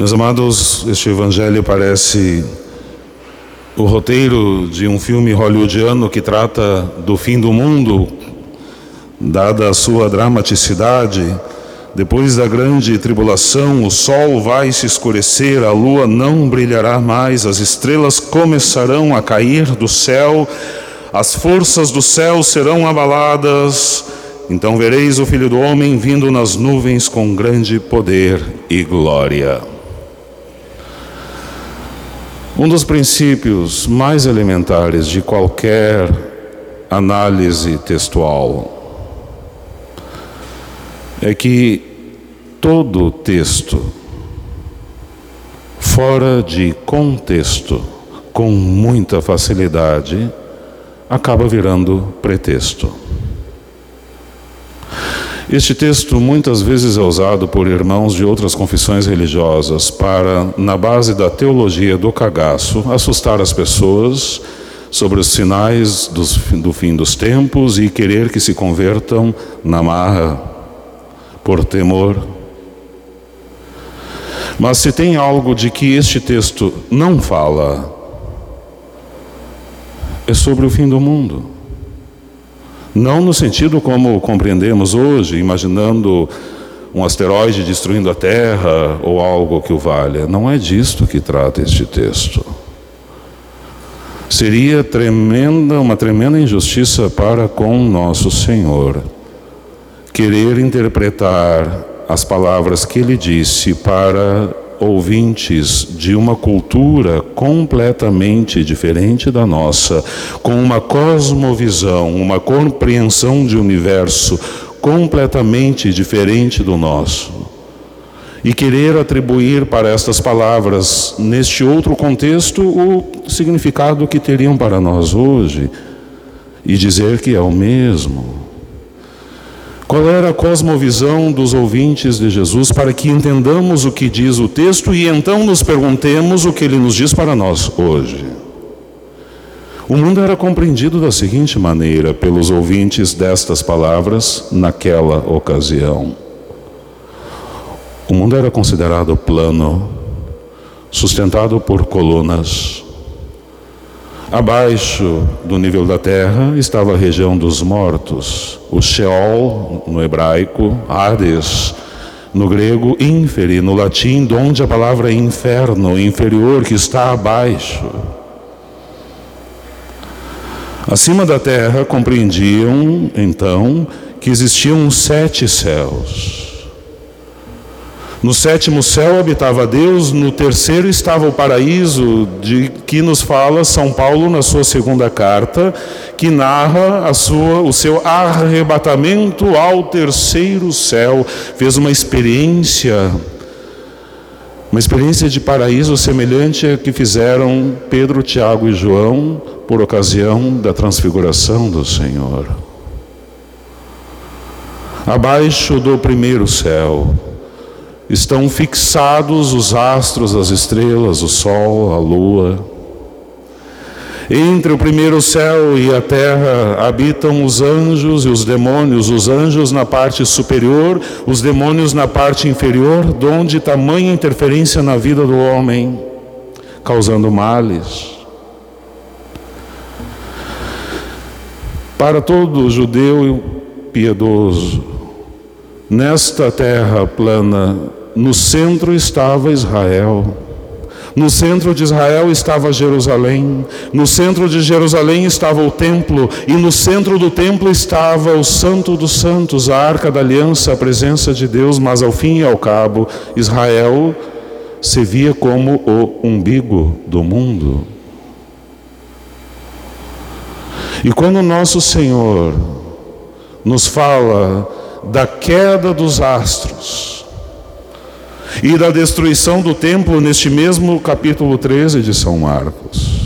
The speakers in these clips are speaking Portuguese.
Meus amados, este evangelho parece o roteiro de um filme hollywoodiano que trata do fim do mundo, dada a sua dramaticidade. Depois da grande tribulação, o sol vai se escurecer, a lua não brilhará mais, as estrelas começarão a cair do céu, as forças do céu serão abaladas. Então vereis o Filho do Homem vindo nas nuvens com grande poder e glória. Um dos princípios mais elementares de qualquer análise textual é que todo texto fora de contexto, com muita facilidade, acaba virando pretexto. Este texto muitas vezes é usado por irmãos de outras confissões religiosas para, na base da teologia do cagaço, assustar as pessoas sobre os sinais dos, do fim dos tempos e querer que se convertam na marra por temor. Mas se tem algo de que este texto não fala, é sobre o fim do mundo. Não no sentido como compreendemos hoje, imaginando um asteroide destruindo a Terra ou algo que o valha. Não é disto que trata este texto. Seria tremenda, uma tremenda injustiça para com nosso Senhor querer interpretar as palavras que ele disse para ouvintes de uma cultura completamente diferente da nossa, com uma cosmovisão, uma compreensão de universo completamente diferente do nosso. E querer atribuir para estas palavras, neste outro contexto, o significado que teriam para nós hoje, e dizer que é o mesmo. Qual era a cosmovisão dos ouvintes de Jesus para que entendamos o que diz o texto e então nos perguntemos o que ele nos diz para nós hoje? O mundo era compreendido da seguinte maneira pelos ouvintes destas palavras naquela ocasião. O mundo era considerado plano, sustentado por colunas, Abaixo do nível da terra estava a região dos mortos, o Sheol no hebraico, Hades no grego, inferi no latim, onde a palavra inferno, inferior, que está abaixo. Acima da terra compreendiam, então, que existiam sete céus. No sétimo céu habitava Deus, no terceiro estava o paraíso, de que nos fala São Paulo na sua segunda carta, que narra a sua, o seu arrebatamento ao terceiro céu. Fez uma experiência, uma experiência de paraíso semelhante à que fizeram Pedro, Tiago e João por ocasião da transfiguração do Senhor. Abaixo do primeiro céu, estão fixados os astros, as estrelas, o sol, a lua. Entre o primeiro céu e a terra habitam os anjos e os demônios, os anjos na parte superior, os demônios na parte inferior, donde tamanha interferência na vida do homem, causando males. Para todo judeu piedoso, nesta terra plana no centro estava Israel. No centro de Israel estava Jerusalém, no centro de Jerusalém estava o templo, e no centro do templo estava o Santo dos Santos, a arca da aliança, a presença de Deus, mas ao fim e ao cabo, Israel se via como o umbigo do mundo. E quando nosso Senhor nos fala da queda dos astros, e da destruição do templo neste mesmo capítulo 13 de São Marcos.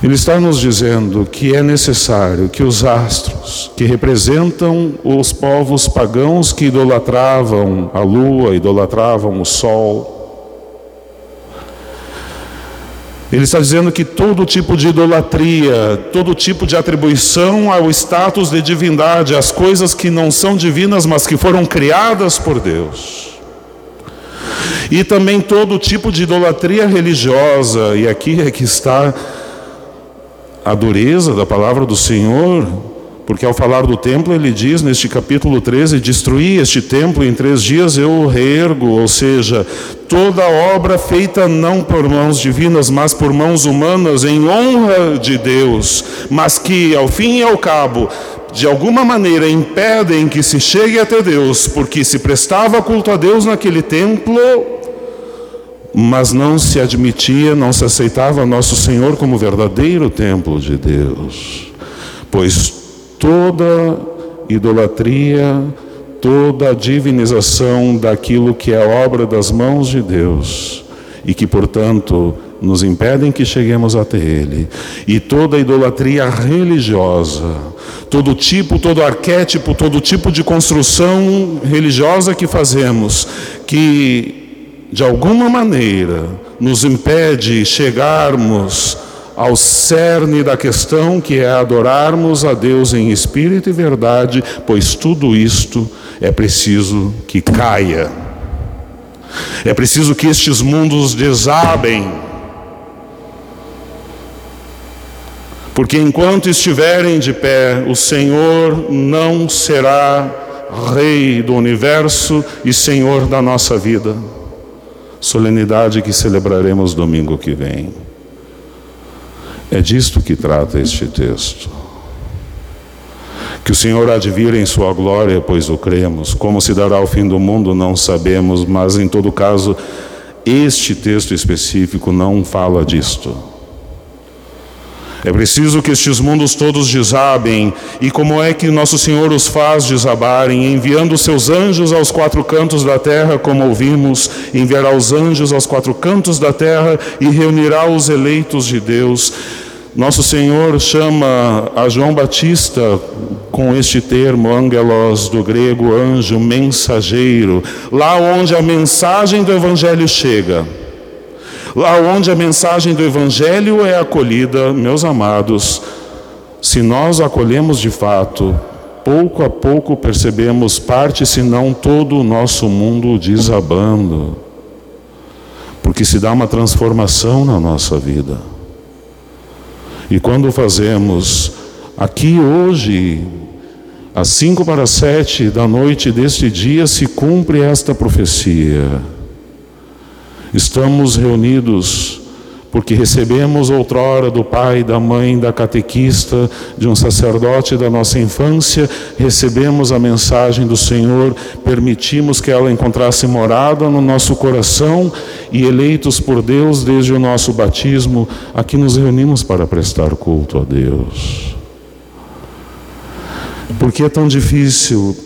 Ele está nos dizendo que é necessário que os astros, que representam os povos pagãos que idolatravam a lua, idolatravam o sol, Ele está dizendo que todo tipo de idolatria, todo tipo de atribuição ao status de divindade, às coisas que não são divinas, mas que foram criadas por Deus, E também todo tipo de idolatria religiosa, e aqui é que está a dureza da palavra do Senhor, porque ao falar do templo, ele diz neste capítulo 13: Destruí este templo, em três dias eu o reergo, ou seja, toda obra feita não por mãos divinas, mas por mãos humanas, em honra de Deus, mas que ao fim e ao cabo, de alguma maneira impedem que se chegue até Deus, porque se prestava culto a Deus naquele templo, mas não se admitia, não se aceitava nosso Senhor como verdadeiro templo de Deus, pois toda idolatria, toda divinização daquilo que é obra das mãos de Deus e que, portanto, nos impedem que cheguemos até Ele, e toda idolatria religiosa, todo tipo, todo arquétipo, todo tipo de construção religiosa que fazemos, que de alguma maneira nos impede chegarmos ao cerne da questão, que é adorarmos a Deus em espírito e verdade, pois tudo isto é preciso que caia. É preciso que estes mundos desabem. Porque enquanto estiverem de pé, o Senhor não será Rei do universo e Senhor da nossa vida. Solenidade que celebraremos domingo que vem. É disto que trata este texto. Que o Senhor há em sua glória, pois o cremos. Como se dará o fim do mundo, não sabemos, mas em todo caso, este texto específico não fala disto. É preciso que estes mundos todos desabem, e como é que nosso Senhor os faz desabarem, enviando seus anjos aos quatro cantos da terra, como ouvimos, enviará os anjos aos quatro cantos da terra e reunirá os eleitos de Deus. Nosso Senhor chama a João Batista com este termo, angelos, do grego anjo, mensageiro, lá onde a mensagem do Evangelho chega. Lá onde a mensagem do Evangelho é acolhida, meus amados, se nós acolhemos de fato, pouco a pouco percebemos parte, se não todo o nosso mundo desabando, porque se dá uma transformação na nossa vida. E quando fazemos aqui hoje, às cinco para sete da noite deste dia, se cumpre esta profecia. Estamos reunidos porque recebemos outrora do pai, da mãe, da catequista, de um sacerdote da nossa infância, recebemos a mensagem do Senhor, permitimos que ela encontrasse morada no nosso coração e eleitos por Deus desde o nosso batismo, aqui nos reunimos para prestar culto a Deus. Por que é tão difícil?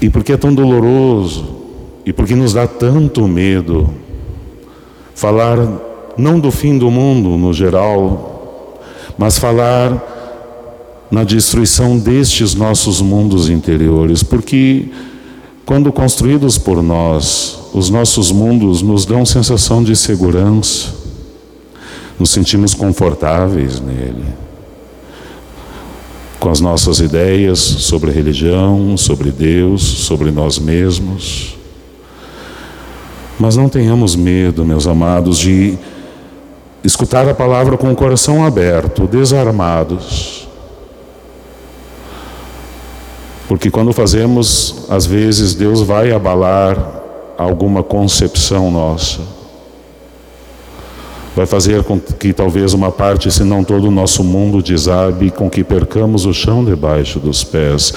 E por que é tão doloroso? E por que nos dá tanto medo? falar não do fim do mundo no geral, mas falar na destruição destes nossos mundos interiores, porque quando construídos por nós, os nossos mundos nos dão sensação de segurança, nos sentimos confortáveis nele, com as nossas ideias sobre religião, sobre Deus, sobre nós mesmos. Mas não tenhamos medo, meus amados, de escutar a palavra com o coração aberto, desarmados. Porque quando fazemos, às vezes Deus vai abalar alguma concepção nossa. Vai fazer com que talvez uma parte, se não todo o nosso mundo desabe, com que percamos o chão debaixo dos pés.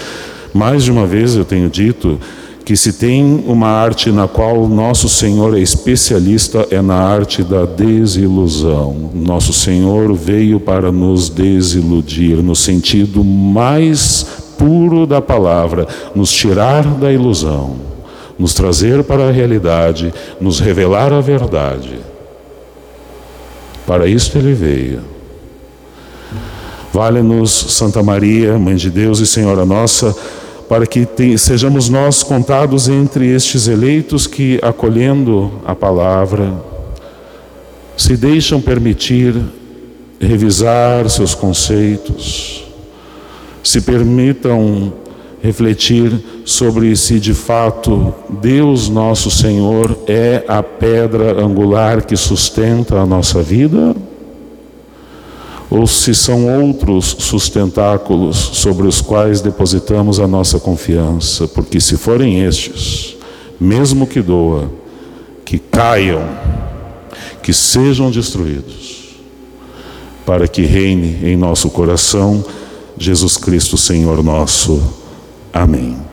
Mais de uma vez eu tenho dito que se tem uma arte na qual nosso Senhor é especialista é na arte da desilusão. Nosso Senhor veio para nos desiludir no sentido mais puro da palavra, nos tirar da ilusão, nos trazer para a realidade, nos revelar a verdade. Para isso ele veio. Vale-nos Santa Maria, Mãe de Deus e Senhora nossa, para que sejamos nós contados entre estes eleitos que, acolhendo a palavra, se deixam permitir revisar seus conceitos, se permitam refletir sobre se de fato Deus nosso Senhor é a pedra angular que sustenta a nossa vida ou se são outros sustentáculos sobre os quais depositamos a nossa confiança, porque se forem estes, mesmo que doa, que caiam, que sejam destruídos, para que reine em nosso coração Jesus Cristo, Senhor nosso. Amém.